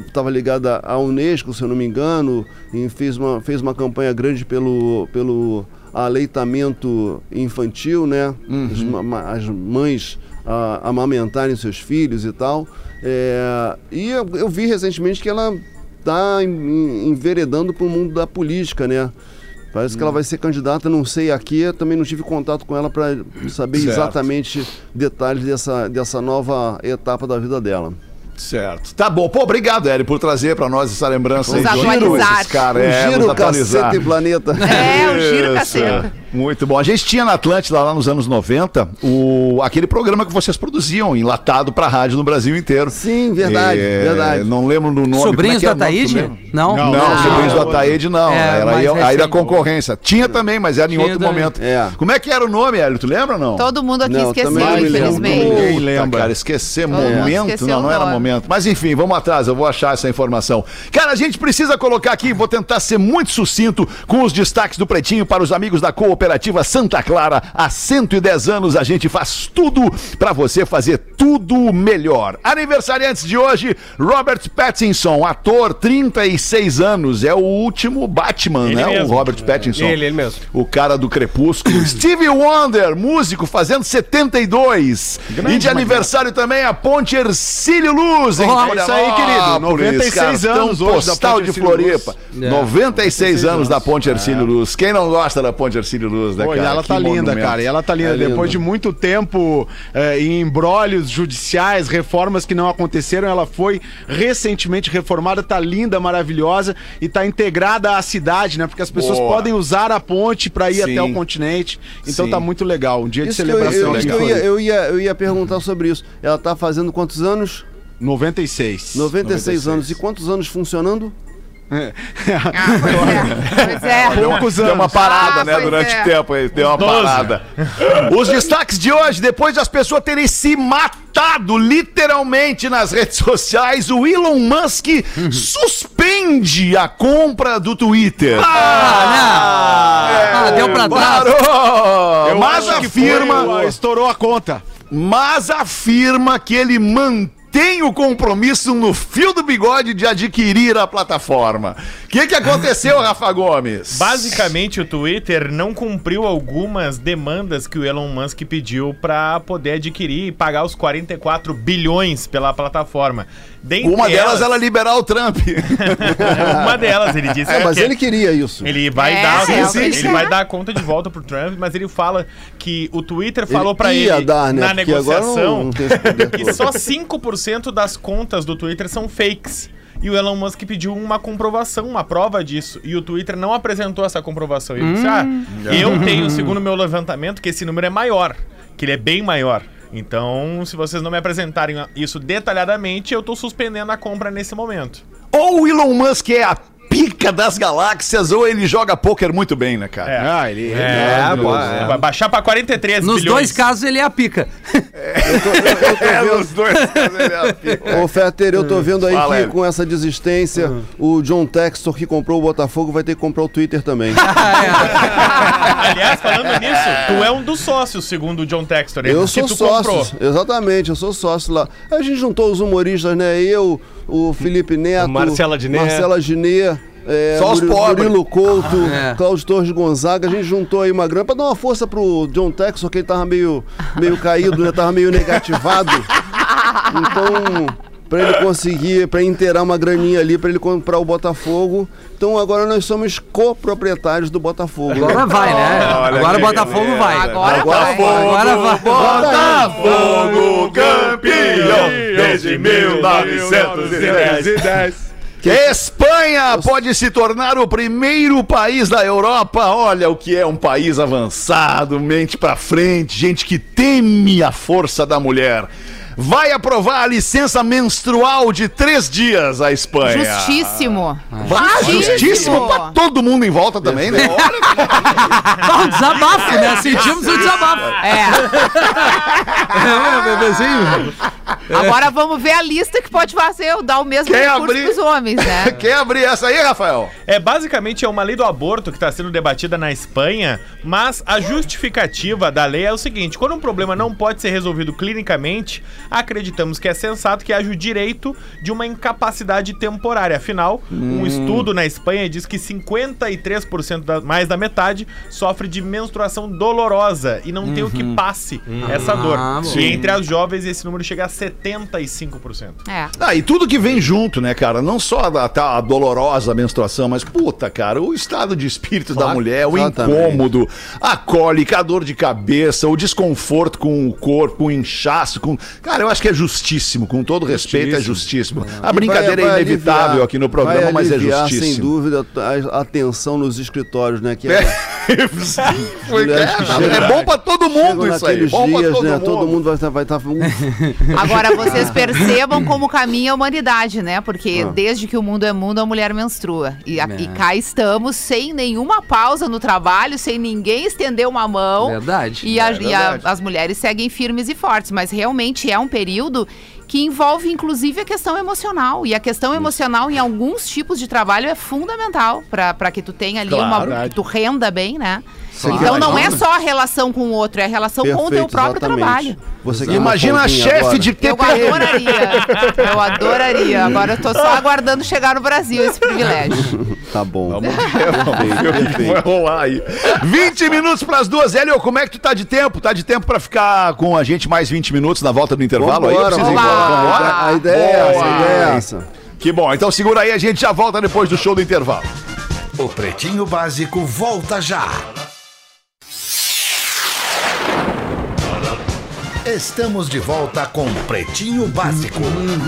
estava ligada à Unesco, se eu não me engano, e fez uma, fez uma campanha grande pelo, pelo aleitamento infantil, né? As, ma- ma- as mães ah, amamentarem seus filhos e tal. É, e eu, eu vi recentemente que ela está enveredando para o mundo da política, né? Parece que ela vai ser candidata, não sei aqui, eu também não tive contato com ela para saber Certo. exatamente detalhes dessa, dessa nova etapa da vida dela. Certo. Tá bom. Pô, obrigado, Eri, por trazer pra nós essa lembrança Nos aí. de atualizar. esses caras. Um É, giro nos atualizar. cacete planeta. É, o giro Isso. caceta. Muito bom. A gente tinha na Atlântida, lá nos anos 90, o, aquele programa que vocês produziam, enlatado pra rádio no Brasil inteiro. Sim, verdade, É, verdade. Não lembro do nome. Sobrinhos como é é o nome? Ataíde? Não. Não, Não, Sobrinhos do não. Ataíde não. É, era aí, aí da concorrência. Tinha também, mas era em Tinha outro também. momento. É. Como é que era o nome, Hélio? Tu lembra ou não? Todo mundo aqui Não, esqueceu, também não me lembro. infelizmente. Ninguém lembra. Cara, esquecer momento, não, não o era nome. Momento. Mas enfim, vamos atrás, eu vou achar essa informação. Cara, a gente precisa colocar aqui, vou tentar ser muito sucinto com os destaques do Pretinho para os amigos da Cooperativa Santa Clara. Há 110 anos a gente faz tudo para você fazer tudo melhor. Aniversariantes de hoje, Robert Pattinson, ator, 36 anos, é o último Batman, Ele né? mesmo. O Robert Pattinson. Ele, ele mesmo. O cara do Crepúsculo. Stevie Wonder, músico, fazendo 72. e de aniversário também a Ponte Ercílio Luz. Florianópolis, isso aí, querido. 96 cartão anos hoje da postal Ponte de Floripa. É. 96 anos da Ponte Ercílio Luz. Quem não gosta da Ponte Ercílio Luz, né, Pô, cara? ela Que tá linda, monumento. cara. E ela tá linda. É linda. Depois de muito tempo eh, em embrólios judiciais, reformas que não aconteceram, ela foi recentemente reformada, tá linda, maravilhosa e tá integrada à cidade, né? Porque as pessoas Boa. podem usar a ponte pra ir Sim. até o continente. Então Sim. tá muito legal. Um dia de Isso eu, celebração eu, que eu, ia, eu, ia, eu ia perguntar sobre isso. Ela tá fazendo quantos anos? 96. 96, anos. E quantos anos funcionando? Ah, pois é. Pois é. Poucos Deu uma anos. parada, Ah, né, durante é. o tempo aí, deu uma parada. Os destaques de hoje, depois das pessoas terem se matado literalmente nas redes sociais, o Elon Musk suspende a compra do Twitter. Ah, não. Ah, deu pra trás. Parou! Eu Mas foi, afirma, uh, estourou a conta. mas afirma que ele mantém o compromisso no fio do bigode de adquirir a plataforma. O que, que aconteceu, Rafa Gomes? Basicamente, o Twitter não cumpriu algumas demandas que o Elon Musk pediu para poder adquirir e pagar os 44 bilhões pela plataforma. Dentre Uma delas elas, ela liberar o Trump. uma delas, ele disse É, mas que ele queria isso. ele vai É, dar, é ele, vai dar a conta de volta pro Trump, mas ele fala que o Twitter falou Ele pra ele ia dar, né? na Porque agora negociação não- não que só 5% das contas do Twitter são fakes. E o Elon Musk pediu uma comprovação, uma prova disso. E o Twitter não apresentou essa comprovação. Ele disse: Ah, eu tenho, segundo o meu levantamento, que esse número é maior, que ele é bem maior. Então, se vocês não me apresentarem isso detalhadamente, eu tô suspendendo a compra nesse momento. Ou o Elon Musk é a pica das galáxias ou ele joga pôquer muito bem, né, cara? Ah, ele. É, ele- pô, Vai baixar pra 43 Nos bilhões. dois casos ele é a pica. É, os dois. ele é a pica. Ô, Fetter, eu tô vendo aí Fala, que com essa desistência, o John Textor que comprou o Botafogo vai ter que comprar o Twitter também. Aliás, falando nisso, tu é um dos sócios, segundo o John Textor. Eu sou tu comprou. sócio, exatamente, eu sou sócio lá. A gente juntou os humoristas, né? Eu, o Felipe Neto, Marcela Diné. Marcela Diné, é, Só os Murilo, pobres. Murilo Couto, É. Cláudio Torres Gonzaga. A gente juntou aí uma grana pra dar uma força pro John Texor, que ele tava meio, meio caído, né? Tava meio negativado. Então, pra ele conseguir, pra inteirar uma graninha ali, pra ele comprar o Botafogo. Então agora nós somos coproprietários do Botafogo. né? Agora vai, né? Olha Agora o que Botafogo vai. Agora, Agora vai. vai. Agora vai. Botafogo campeão desde 1910. Espanha pode se tornar o primeiro país da Europa. Olha o que é um país avançado, mente pra frente, gente que teme a força da mulher. Vai aprovar a licença menstrual de três dias a Espanha. Justíssimo. Ah, justíssimo pra todo mundo em volta também, né? Olha Ah, um desabafo, né? Sentimos um desabafo. É. É, bebezinho. Agora vamos ver a lista que pode fazer, dar o mesmo Quer recurso abrir? pros homens, né? Quer abrir essa aí, Rafael? É basicamente é uma lei do aborto que está sendo debatida na Espanha, mas a justificativa da lei é o seguinte: quando um problema não pode ser resolvido clinicamente, acreditamos que é sensato que haja o direito de uma incapacidade temporária. Afinal, um estudo na Espanha diz que 53% da, mais da metade sofre de menstruação dolorosa e não tem o que passe essa dor. Ah, e entre as jovens esse número chega a 75%. É. Ah, e tudo que vem junto, né, cara? Não só a, tá, a dolorosa menstruação, mas, puta, cara, o estado de espírito da mulher, o exatamente. incômodo, a cólica, a dor de cabeça, o desconforto com o corpo, o inchaço. Com... Cara, eu acho que é justíssimo, com todo respeito, é justíssimo. A brincadeira Vai- vai é inevitável aliviar- aqui no programa, vai mas é justíssimo. Sem dúvida, a, a tensão nos escritórios, né? Que é, Foi- Mulheres que é, chegam- é bom pra todo mundo isso aí. Bom pra dias, todo né? mundo. Todo mundo vai estar. Vai tá, Agora vocês percebam como caminha a humanidade, né? Porque Ah. desde que o mundo é mundo, a mulher menstrua. E, a- e cá estamos, sem nenhuma pausa no trabalho, sem ninguém estender uma mão. Verdade. E, a- É e a- verdade. as mulheres seguem firmes e fortes, mas realmente é um período que envolve inclusive a questão emocional. E a questão emocional em alguns tipos de trabalho é fundamental para que tu tenha ali Claro. uma. que tu renda bem, né? Você Então não é só a relação com o outro, é a relação com o teu próprio exatamente. trabalho. Você Imagina a chefe de Eu TPM. adoraria. Eu adoraria. Agora eu tô só aguardando chegar no Brasil esse privilégio. Tá bom. O que vai rolar aí. 20 minutos pras duas. Hélio, como é que tu tá de tempo? Tá de tempo pra ficar com a gente mais 20 minutos na volta do intervalo aí? Eu Vambora, ir vamos embora. lá. Vambora? A ideia é essa, a Boa. ideia é essa. Que bom. Então segura aí, a gente já volta depois do show do intervalo. O Pretinho Básico volta já. Estamos de volta com Pretinho Básico.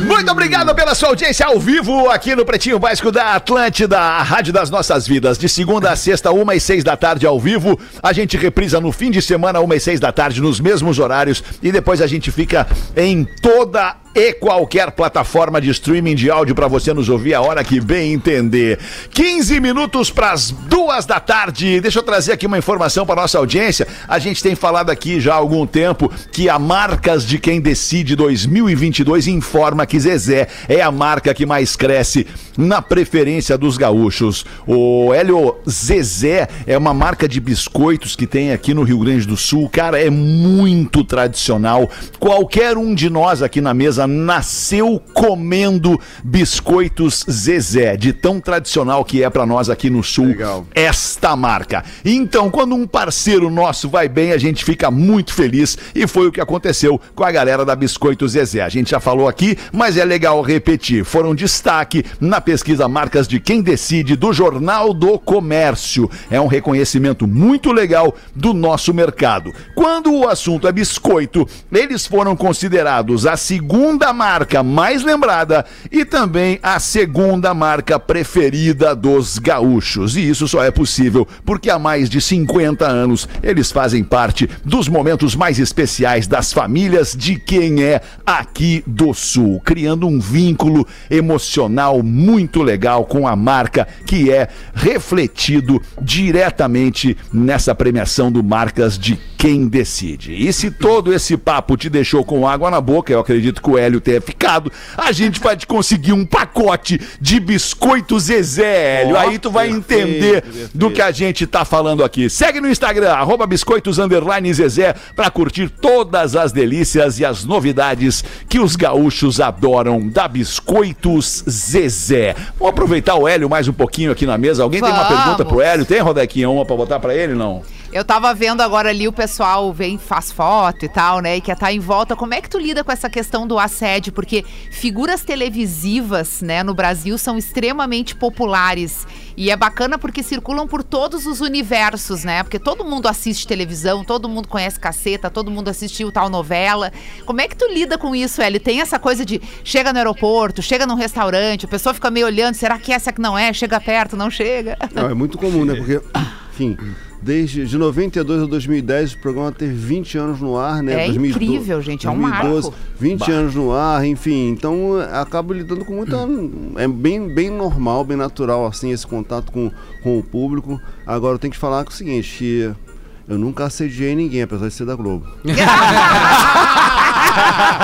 Muito obrigado pela sua audiência ao vivo aqui no Pretinho Básico da Atlântida, a rádio das nossas vidas. De segunda a sexta, uma e seis da tarde ao vivo. A gente reprisa no fim de semana, uma e seis da tarde, nos mesmos horários. E depois a gente fica em toda e qualquer plataforma de streaming de áudio para você nos ouvir a hora que bem entender. 15 minutos para as duas da tarde. Deixa eu trazer aqui uma informação para nossa audiência. A gente tem falado aqui já há algum tempo que a Marcas de Quem Decide 2022 informa que Zezé é a marca que mais cresce na preferência dos gaúchos. O Hélio Zezé é uma marca de biscoitos que tem aqui no Rio Grande do Sul. Cara, é muito tradicional. Qualquer um de nós aqui na mesa nasceu comendo biscoitos Zezé, de tão tradicional que é pra nós aqui no Sul. Legal. Esta marca. Então, quando um parceiro nosso vai bem, a gente fica muito feliz e foi o que aconteceu com a galera da Biscoito Zezé. A gente já falou aqui, mas é legal repetir. Foram destaque na pesquisa Marcas de Quem Decide do Jornal do Comércio. É um reconhecimento muito legal do nosso mercado. Quando o assunto é biscoito, eles foram considerados a segunda segunda marca mais lembrada e também a segunda marca preferida dos gaúchos. E isso só é possível porque há mais de 50 anos eles fazem parte dos momentos mais especiais das famílias de quem é aqui do Sul, criando um vínculo emocional muito legal com a marca que é refletido diretamente nessa premiação do Marcas de Quem Decide. E se todo esse papo te deixou com água na boca, eu acredito que o Hélio tenha ficado, a gente vai te conseguir um pacote de biscoitos Zezé, Hélio. Aí tu vai entender do que a gente tá falando aqui. Segue no Instagram, arroba biscoitos underline Zezé, pra curtir todas as delícias e as novidades que os gaúchos adoram da Biscoitos Zezé. Vamos aproveitar o Hélio mais um pouquinho aqui na mesa. Alguém tem uma Vamos. pergunta pro Hélio? Tem, Rodequinha, uma pra botar pra ele, não? Eu tava vendo agora ali o pessoal vem, faz foto e tal, né? E quer estar em volta. Como é que tu lida com essa questão do assédio? Porque figuras televisivas, né, no Brasil são extremamente populares. E é bacana porque circulam por todos os universos, né? Porque todo mundo assiste televisão, todo mundo conhece caceta, todo mundo assistiu tal novela. Como é que tu lida com isso, Eli? Tem essa coisa de chega no aeroporto, chega num restaurante, a pessoa fica meio olhando, será que essa que não é? Chega perto, não chega? Não, é muito comum, né? Porque, enfim, desde de 92 a 2010 o programa teve 20 anos no ar, né? É incrível, gente, é um marco. 20 anos no ar, enfim. Então eh, acabo lidando com muita. É bem, bem normal, bem natural, assim, esse contato com, com o público. Agora eu tenho que falar que é o seguinte, que eu nunca assediei ninguém, apesar de ser da Globo.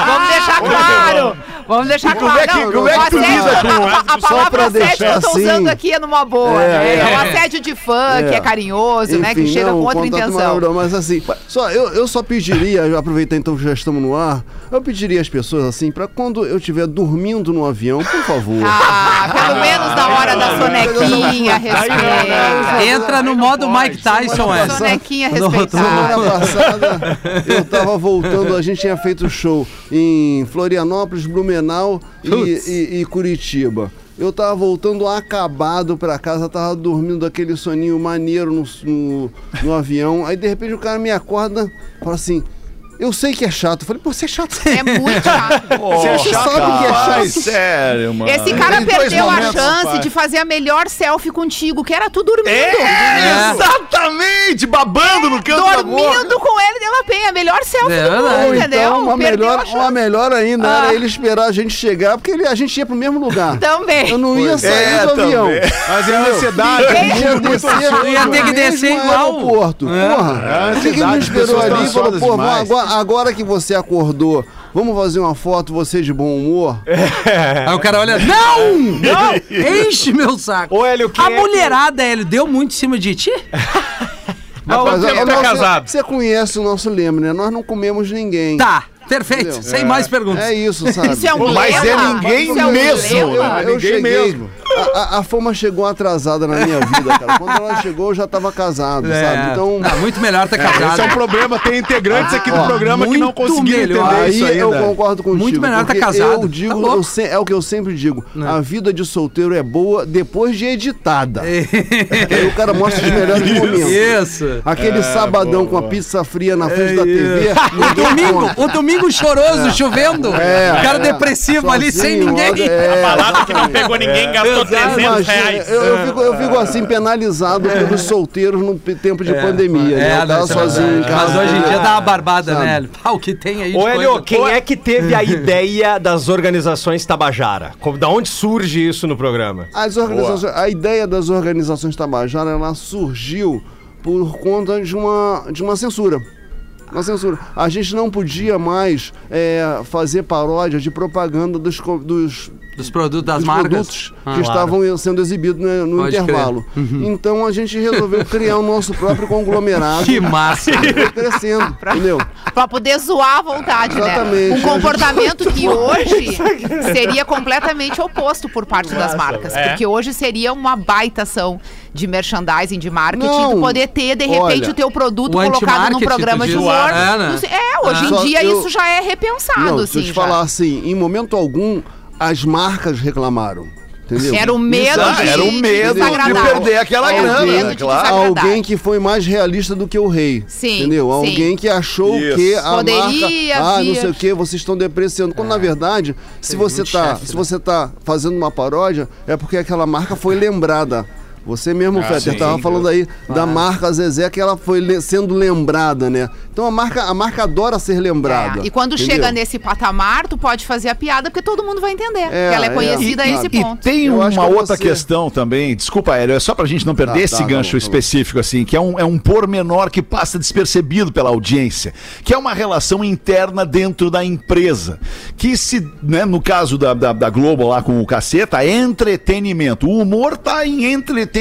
Vamos deixar claro! Vamos deixar como claro. é que- Não, como é que tu o assédio, lida com- a, a só palavra assédio que eu tô assim- usando aqui é numa boa. É, né? É, é. um assédio de fã, que é carinhoso, né? Que Enfim, chega não, com outra intenção. Mas assim, só, eu, eu só pediria, aproveitar então que já estamos no ar, eu pediria às pessoas assim, pra quando eu estiver dormindo no avião, por favor. Ah, pelo menos na hora da sonequinha, respeita. Entra no modo Mike Tyson, essa. Sonequinha respeitada. Semana passada eu tava voltando, a gente tinha feito show em Florianópolis, Blumenau e, Putz. e- e Curitiba. Eu tava voltando acabado pra casa, tava dormindo aquele soninho maneiro no, no, no avião. Aí de repente o cara me acorda e fala assim. Eu sei que é chato. Eu falei, pô, você é chato. É muito chato. Você sabe que é Ai, chato. sério, mano. Esse cara Tem dois perdeu a momentos, chance pai. de fazer a melhor selfie contigo, que era tu dormindo. É, exatamente! Babando no canto da boca. Dormindo com ele de La Penha, a melhor selfie É do mundo. Ou entendeu? então, uma Perdeu melhor, a chance. uma melhor ainda Ah. era ele esperar a gente chegar, porque ele- a gente ia pro mesmo lugar. Também. Eu não ia sair É, do avião. também. Mas é ansiedade. Ia descer, Tu ia ter que no descer mesmo igual. aeroporto. Porra, É, ninguém me ansiedade, as esperou pessoas ali e estão falou, ansiosas pô, demais. agora, agora que você acordou, vamos fazer uma foto, você de bom humor? Aí o cara olha, não! Não! Enche meu saco. Ô, Hélio, quem A é que- mulherada, Hélio, deu muito em cima de ti? Mas, tempo ó, tá você- casado? Você conhece o nosso lema, né? Nós não comemos ninguém. Tá, perfeito. Entendeu? Sem mais perguntas. É isso, sabe? Isso é um Mas é lema? ninguém Isso é um mesmo, lema? Eu, eu ninguém cheguei. mesmo. A, a- a fama chegou atrasada na minha vida, cara. Quando ela chegou, eu já tava casado, sabe? Então. Ah, muito melhor tá Esse casado. é um problema. Tem integrantes aqui do Ó, programa que não conseguiram melhor. entender Aí isso eu ainda. concordo contigo. Muito melhor tá porque casado. Eu Tá digo, louco. eu se- é o que eu sempre digo. A vida de solteiro é boa depois de editada. Porque aí o cara mostra os melhores momentos. Isso. Aquele sabadão com a pizza fria na frente da TV. O domingo, o domingo choroso, chovendo. É, o cara é. depressivo ali, sem Sozinho, ninguém. é, Balada que não pegou ninguém, gastou Exato. 300 Imagina, reais. eu, eu fico, eu fico assim penalizado pelos solteiros no tempo de pandemia. né? É, cara não, é sozinho em casa. Mas hoje em dia dá uma barbada, Sabe? né? Ah, o que tem aí de Ô, coisa. quem é que teve a ideia das organizações Tabajara? Da onde surge isso no programa? As organizações, a ideia das organizações Tabajara ela surgiu por conta de uma, de uma censura. Uma censura. A gente não podia mais é, fazer paródia de propaganda dos, dos, Dos produtos das dos marcas. produtos Ah, que claro. estavam sendo exibidos né, no Pode intervalo. Então a gente resolveu criar o nosso próprio conglomerado. Que massa. E foi crescendo, entendeu? Pra poder zoar à vontade, Exatamente. né? Um comportamento que hoje seria completamente oposto por parte das marcas. É. Porque hoje seria uma baita ação de merchandising, de marketing, Não. tu poder ter, de repente, Olha, o teu produto o colocado num programa de humor. É, né? Sei- É, hoje Só em dia eu- isso já é repensado, Não, assim. se eu te já. falar assim, em momento algum, as marcas reclamaram. Entendeu? Era o medo Ah, de era o medo de perder aquela É, grana, né? de Claro. Alguém que foi mais realista do que o rei. Sim, Entendeu? sim. Alguém que achou Isso. que a Poderia marca. Ah, não vir. sei o que, vocês estão depreciando. Quando na verdade, se você, tá, chefe, se né? você tá fazendo uma paródia, é porque aquela marca foi lembrada. Você mesmo, Fetter, sim, tava sim. falando aí da marca Zezé que ela foi le- sendo lembrada, né? Então a marca, a marca adora ser lembrada. É, E quando entendeu? chega nesse patamar, tu pode fazer a piada porque todo mundo vai entender. É, que ela é é. conhecida a esse E ponto. tem Eu uma que outra você- questão também, desculpa, Hélio, é só pra gente não perder Tá, esse tá, gancho tá bom. específico, assim, que é um, é um pormenor que passa despercebido pela audiência, que é uma relação interna dentro da empresa. Que se, né, no caso da, da, da Globo lá com o caceta, é entretenimento. O humor tá em entretenimento.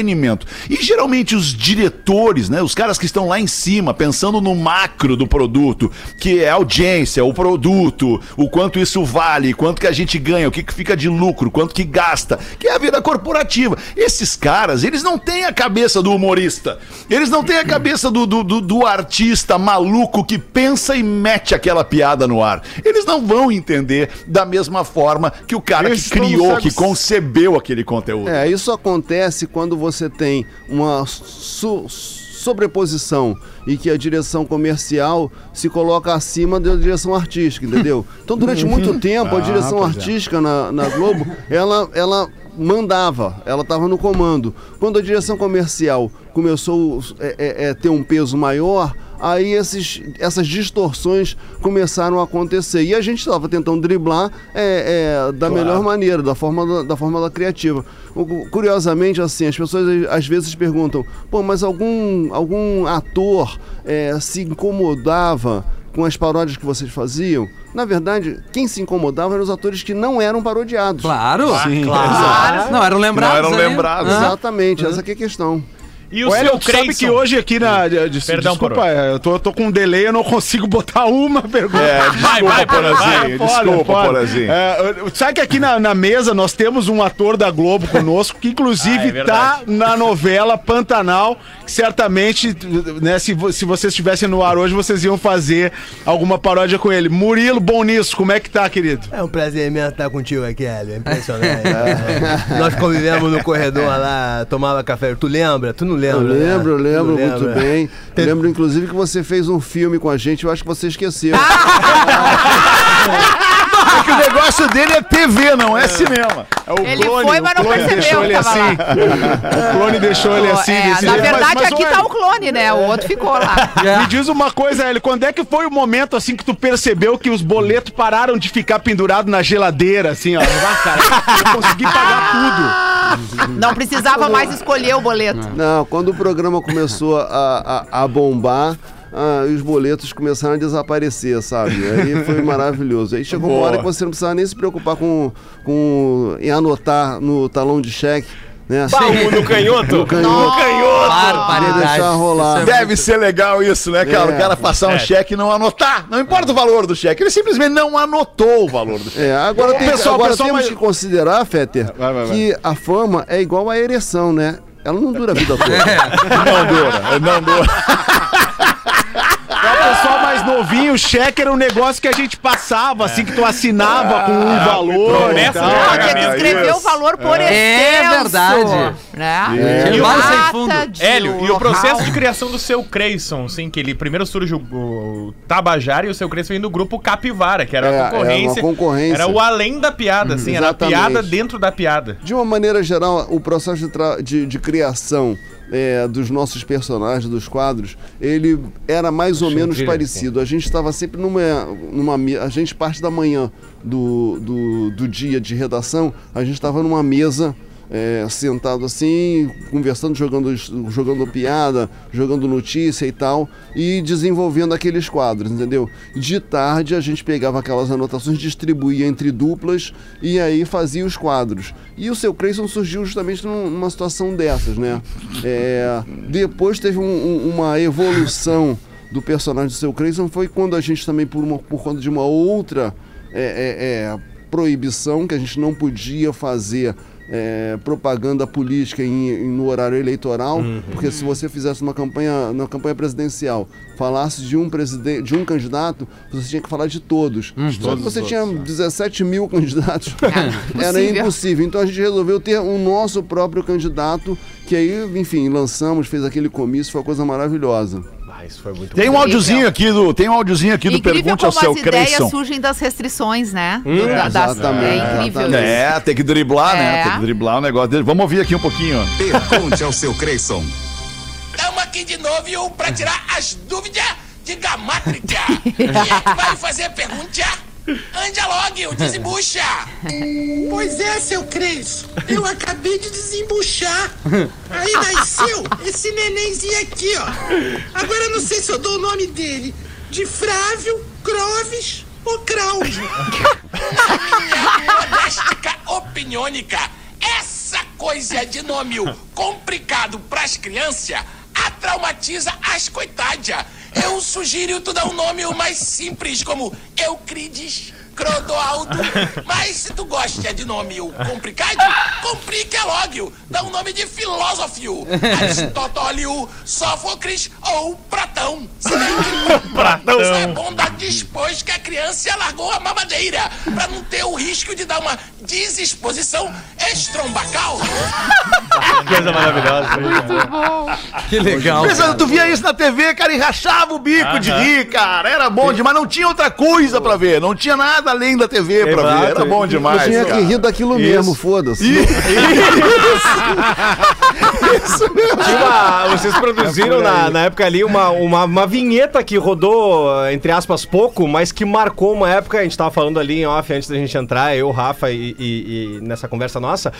E geralmente os diretores, né, os caras que estão lá em cima, pensando no macro do produto, que é a audiência, o produto, o quanto isso vale, quanto que a gente ganha, o que, que fica de lucro, quanto que gasta, que é a vida corporativa. Esses caras, eles não têm a cabeça do humorista. Eles não têm a cabeça do, do, do- do artista maluco que pensa e mete aquela piada no ar. Eles não vão entender da mesma forma que o cara Eles que criou, que concebeu aquele conteúdo. É, isso acontece quando você tem uma su- sobreposição e que a direção comercial se coloca acima da direção artística, entendeu? Então, durante muito tempo, a direção artística na, na Globo, ela, ela mandava, ela estava no comando. Quando a direção comercial começou a é, é, é, ter um peso maior, aí esses, essas distorções começaram a acontecer. E a gente estava tentando driblar é, é, da melhor maneira, da forma da, da forma da criativa. Curiosamente, assim, as pessoas às vezes perguntam, pô, mas algum, algum ator é, se incomodava com as paródias que vocês faziam? Na verdade, quem se incomodava eram os atores que não eram parodiados. Claro. Sim, Claro. Não eram lembrados. Não eram ali. lembrados. Ah. Exatamente, essa que é a questão. E o O Hélio, sabe que hoje aqui na. de- de- Perdão, desculpa, é, eu tô, eu tô com um delay, eu não consigo botar uma pergunta. É, desculpa, vai, Porazinho, desculpa. Porazinho. É, sabe que aqui na, na mesa nós temos um ator da Globo conosco, que Ah, inclusive é tá na novela Pantanal, que certamente, né, se, se vocês estivessem no ar hoje, vocês iam fazer alguma paródia com ele. Murilo, bom nisso, como é que tá, querido? É um prazer mesmo estar contigo aqui, Hélio. É impressionante. Nós convivemos no corredor lá, tomava café. Tu lembra? Tu não Eu lembra? né? lembro, eu lembro não muito lembra? bem. Tem- Lembro, inclusive, que você fez um filme com a gente, eu acho que você esqueceu. É que o negócio dele é TV, não é cinema. É o Ele foi, mas não percebeu ele assim. O clone deixou ele assim. é, na jeito. Mas- verdade, mas, aqui olha, tá o clone, né? O outro ficou lá. Me diz uma coisa, Hélio, quando é que foi o momento assim que tu percebeu que os boletos pararam de ficar pendurados na geladeira, assim, ó? Ah, cara, eu consegui pagar Não precisava mais escolher o boleto. Não, quando o programa começou a, a, a bombar, ah, os boletos começaram a desaparecer, sabe? Aí foi maravilhoso. Aí chegou uma hora que você não precisava nem se preocupar com, com em anotar no talão de cheque, né? Baú no canhoto. No canhoto. Barbaridade. deixar rolar. É Deve ser legal isso, né, cara? É. O cara passar um cheque e não anotar. Não importa o valor do cheque, ele simplesmente não anotou o valor do cheque. É, agora, tem- pessoal, agora pessoal, temos mas- que considerar, Fetter, Vai, vai, vai. que a fama é igual à ereção, né? Ela não dura a vida toda. Não dura, não dura. O pessoal mais novinho, o cheque era um negócio que a gente passava, assim, que tu assinava com um valor. promessa e tal. Não, tinha que escrever o valor por extenso. É verdade. Né? É. E Vale sem fundo. de Hélio, e o local. processo de criação do seu Creyson, assim, que ele primeiro surge o, o Tabajara e o seu Creyson vem do grupo Capivara, que era É, a concorrência. era uma concorrência. Era o além da piada, assim, era a Exatamente. piada dentro da piada. De uma maneira geral, o processo de, tra- de- de criação é, dos nossos personagens, dos quadros, ele era mais ou menos parecido. A gente estava sempre numa, numa. A gente parte da manhã do, do, do dia de redação, a gente estava numa mesa. É, sentado assim, conversando, jogando, jogando piada, jogando notícia e tal, e desenvolvendo aqueles quadros, entendeu? De tarde a gente pegava aquelas anotações, distribuía entre duplas e aí fazia os quadros. E o seu Creyson surgiu justamente num- numa situação dessas, né? É, depois teve um- um- uma evolução do personagem do seu Creyson, foi quando a gente também, por, uma, por conta de uma outra é, é, é, proibição que a gente não podia fazer é, propaganda política em- em- no horário eleitoral, Uhum. porque se você fizesse uma campanha, na campanha presidencial, falasse de um presidente, de um candidato, você tinha que falar de todos. Uhum. Só que você tinha 17 mil candidatos. Era impossível. impossível. Então a gente resolveu ter o nosso próprio candidato, que aí, enfim, lançamos, fez aquele comício, foi uma coisa maravilhosa. Isso foi muito Tem um áudiozinho aqui do, tem um áudiozinho aqui do Incrível Pergunte ao como seu as ideias Creyson. surgem das restrições, né? Hum, Da- das- exatamente, é incrível. É, tem que driblar, né? É. Tem que driblar o negócio dele. Vamos ouvir aqui um pouquinho. Pergunte ao seu Creyson. Estamos aqui de novo pra tirar as dúvidas de gamátrica. Quem é que vai fazer a pergunta? Ande logo, desembucha. Pois é, seu Crespo. Eu acabei de desembuchar. Aí nasceu esse nenenzinho aqui, ó. Agora eu não sei se eu dou o nome dele de Frávio, Croves ou Cláudio. Modéstica opiniônica. Essa coisa de nome complicado pras crianças atraumatiza as coitadas. Eu sugiro tu dar um nome mais simples, como Euclides. Crodoaldo, mas se tu gosta de nome complicado, complica logo. Dá um nome de filósofo. Aristótelio, Sófocles ou Platão. Se bem que Pratão. Isso é bom dar depois que a criança largou a mamadeira, pra não ter o risco de dar uma desexposição estrombacal. Coisa maravilhosa. Que legal. Pensando, tu via isso na TV, cara, e rachava o bico de rir, cara. Era bom demais. Não tinha outra coisa pra ver. Não tinha nada além da TV pra Exato. ver. Era bom Eu demais. tinha que cara. rir daquilo Isso. mesmo, foda-se. Tinha uma- vocês produziram na, na época ali uma, uma, uma vinheta que rodou, entre aspas, pouco, mas que marcou uma época. A gente tava falando ali em off antes da gente entrar, eu, Rafa e, e- e nessa conversa nossa,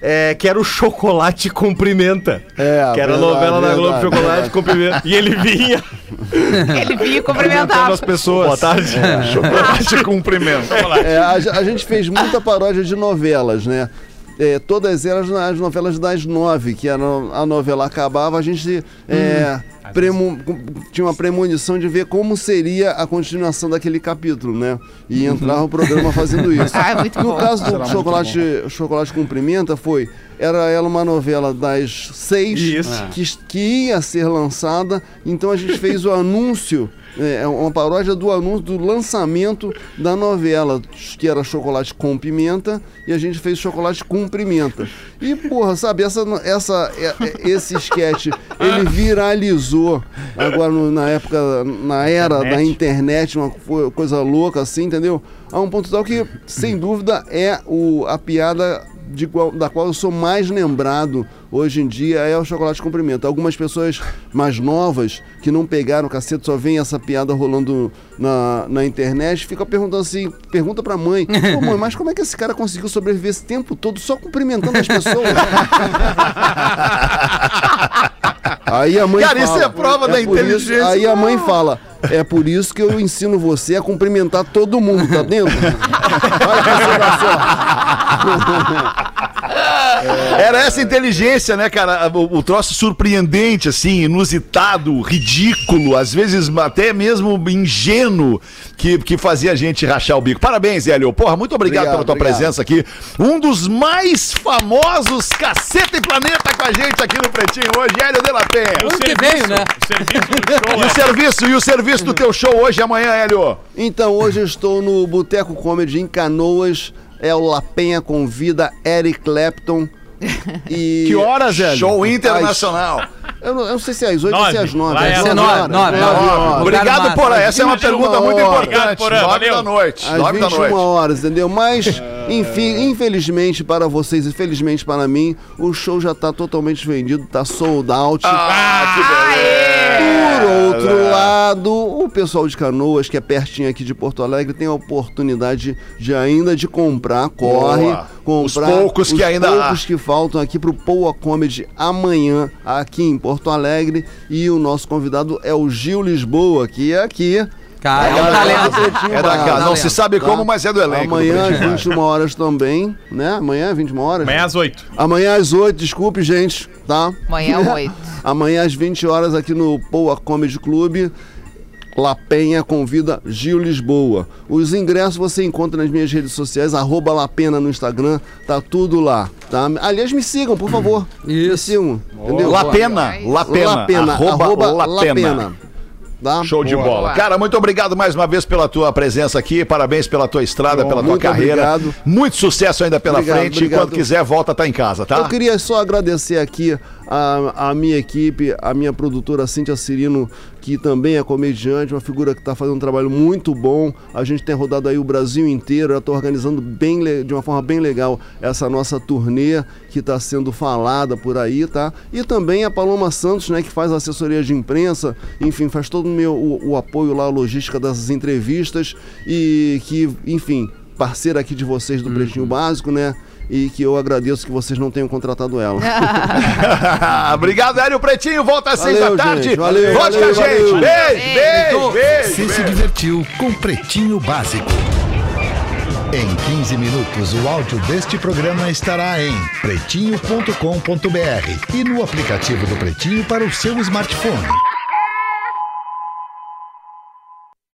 é, que era o Chocolate Cumprimenta. É, que era a verdade, novela na Globo verdade, Chocolate verdade. Cumprimenta. E ele vinha Ele vinha e cumprimentava. as pessoas. Boa tarde. Chocolate cumprimento. É, a, a gente fez muita paródia de novelas, né? É, todas elas nas novelas das nove, que a, no- a novela acabava, a gente é, premo- tinha uma premonição de ver como seria a continuação daquele capítulo, né? E entrava o programa fazendo isso. Ah, é muito no bom. caso do chocolate, chocolate com pimenta, foi. Era ela uma novela das seis. Que, que ia ser lançada, então a gente fez o anúncio. É uma paródia do anúncio do lançamento da novela, que era chocolate com pimenta, e a gente fez chocolate com pimenta. E, porra, sabe, essa, essa, é- é- esse sketch, ele viralizou agora na época, na era da internet, uma co- coisa louca assim, entendeu? A um ponto tal que, sem dúvida, é o, a piada qual- da qual eu sou mais lembrado hoje em dia é o chocolate com pimenta. Algumas pessoas mais novas que não pegaram o cacete, só veem essa piada rolando na, na internet, ficam perguntando assim, pergunta pra mãe, mãe, mas como é que esse cara conseguiu sobreviver esse tempo todo só cumprimentando as pessoas? Aí a mãe Cara, isso é prova da por isso- inteligência. aí a mãe fala, é por isso que eu ensino você a cumprimentar todo mundo, tá dentro? Olha que você dá sorte. Era essa inteligência, né, cara? O, o troço surpreendente, assim, inusitado, ridículo, às vezes até mesmo ingênuo, que, que fazia a gente rachar o bico. Parabéns, Hélio. Porra, muito obrigado, Obrigado, pela tua obrigado. presença aqui. Um dos mais famosos Caceta e Planeta com a gente aqui no Pretinho hoje, Hélio de la Penha. Ano que veio, né? O serviço do show E o é serviço, e o serviço do teu show hoje e amanhã, Hélio? Então, hoje eu estou no Boteco Comedy em Canoas. É o Lapenha convida Eric Clapton. E Que horas, Hélio? Show internacional. Eu não, eu não sei se é às 8 ou se é às 9. Lá é Às às nove nove, horas. nove, Nove nove. horas. Obrigado. Porã. Essa é uma 21 pergunta muito horas. importante. Nove da noite. Às Nove da 21 noite. horas, entendeu? Mas, enfim, infelizmente para vocês e felizmente para mim, o show já tá totalmente vendido, tá sold out. Ah, que beleza. Por outro lado, o pessoal de Canoas, que é pertinho aqui de Porto Alegre, tem a oportunidade de ainda de comprar, corre, Boa. comprar Os poucos que ainda há. poucos que faltam aqui pro Poa Comedy amanhã aqui em Porto Alegre e o nosso convidado é o Gil Lisboa, que é aqui. Cara, é um da talento. É da casa. Não se sabe tá? como, mas é do elenco. Amanhã às Pretinho Básico. 21 horas também, né? Amanhã às 21 horas? Amanhã às 8. Amanhã às 8, desculpe, gente, tá? Amanhã às 8. Amanhã às 20 horas aqui no Poa Comedy Club. La Penha convida Gil Lisboa. Os ingressos você encontra nas minhas redes sociais, arroba La Pena no Instagram, tá tudo lá. Tá? Aliás, me sigam, por favor. Me sigam. Entendeu? La Pena, La Pena, La Pena, arroba arroba La La Pena. Pena. Tá? Show de Boa. bola. Cara, muito obrigado mais uma vez pela tua presença aqui. Parabéns pela tua estrada, Bom, pela tua carreira. obrigado. Muito sucesso ainda pela Obrigado, frente. obrigado. Quando quiser, volta, tá em casa, tá? Eu queria só agradecer aqui a, a minha equipe, a minha produtora Cíntia Cirino, que também é comediante, uma figura que está fazendo um trabalho muito bom. A gente tem rodado aí o Brasil inteiro, eu estou organizando bem, de uma forma bem legal essa nossa turnê que está sendo falada por aí, tá? E também a Paloma Santos, né, que faz assessoria de imprensa, enfim, faz todo o, meu, o, o apoio lá, a logística das entrevistas e que, enfim, parceira aqui de vocês do Pretinho Básico, né? E que eu agradeço que vocês não tenham contratado ela. obrigado, Hélio Pretinho. Volta às seis da tarde. gente. Valeu, Volte valeu, com a gente. valeu. Beijo, beijo, beijo. Você se divertiu com Pretinho Básico. Em 15 minutos, o áudio deste programa estará em pretinho.com.br e no aplicativo do Pretinho para o seu smartphone.